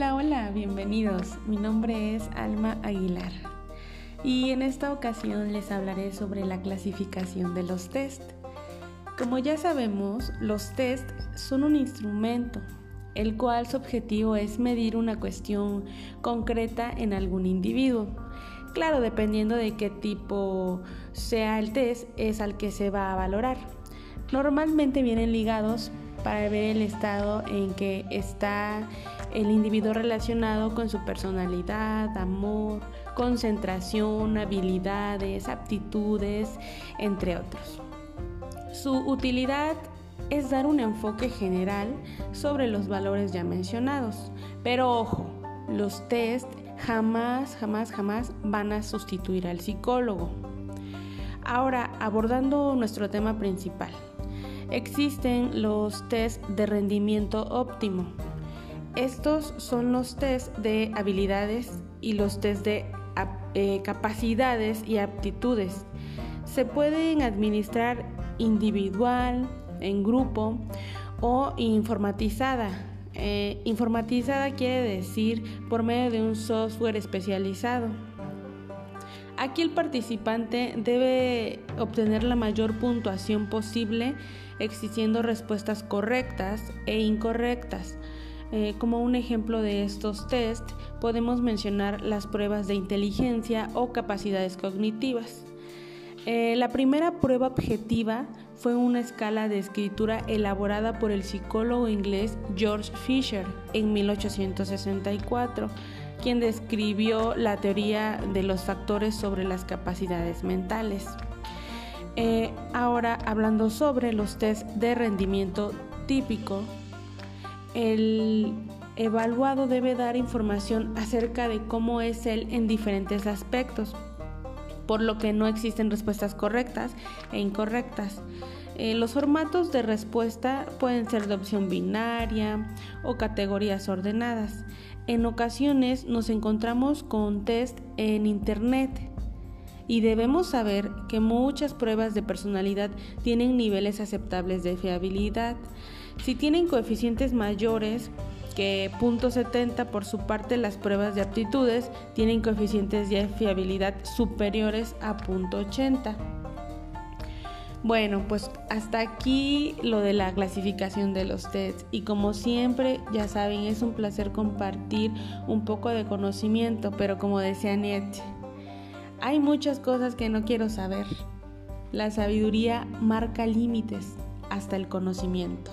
Hola, hola, bienvenidos. Mi nombre es Alma Aguilar y en esta ocasión les hablaré sobre la clasificación de los test. Como ya sabemos, los test son un instrumento, el cual su objetivo es medir una cuestión concreta en algún individuo. Claro, dependiendo de qué tipo sea el test, es al que se va a valorar. Normalmente vienen ligados para ver el estado en que está el individuo relacionado con su personalidad, amor, concentración, habilidades, aptitudes, entre otros. Su utilidad es dar un enfoque general sobre los valores ya mencionados, pero ojo, los test jamás, jamás, jamás van a sustituir al psicólogo. Ahora, abordando nuestro tema principal, existen los test de rendimiento óptimo. Estos son los test de habilidades y los test de eh, capacidades y aptitudes. Se pueden administrar individual, en grupo o informatizada. Eh, informatizada quiere decir por medio de un software especializado. Aquí el participante debe obtener la mayor puntuación posible existiendo respuestas correctas e incorrectas. Eh, como un ejemplo de estos test podemos mencionar las pruebas de inteligencia o capacidades cognitivas. Eh, la primera prueba objetiva fue una escala de escritura elaborada por el psicólogo inglés George Fisher en 1864 quien describió la teoría de los factores sobre las capacidades mentales. Eh, ahora, hablando sobre los test de rendimiento típico, el evaluado debe dar información acerca de cómo es él en diferentes aspectos, por lo que no existen respuestas correctas e incorrectas. Eh, los formatos de respuesta pueden ser de opción binaria o categorías ordenadas. En ocasiones nos encontramos con test en Internet y debemos saber que muchas pruebas de personalidad tienen niveles aceptables de fiabilidad. Si tienen coeficientes mayores que .70 por su parte las pruebas de aptitudes tienen coeficientes de fiabilidad superiores a .80. Bueno, pues hasta aquí lo de la clasificación de los tests y como siempre, ya saben, es un placer compartir un poco de conocimiento, pero como decía Nietzsche, hay muchas cosas que no quiero saber. La sabiduría marca límites hasta el conocimiento.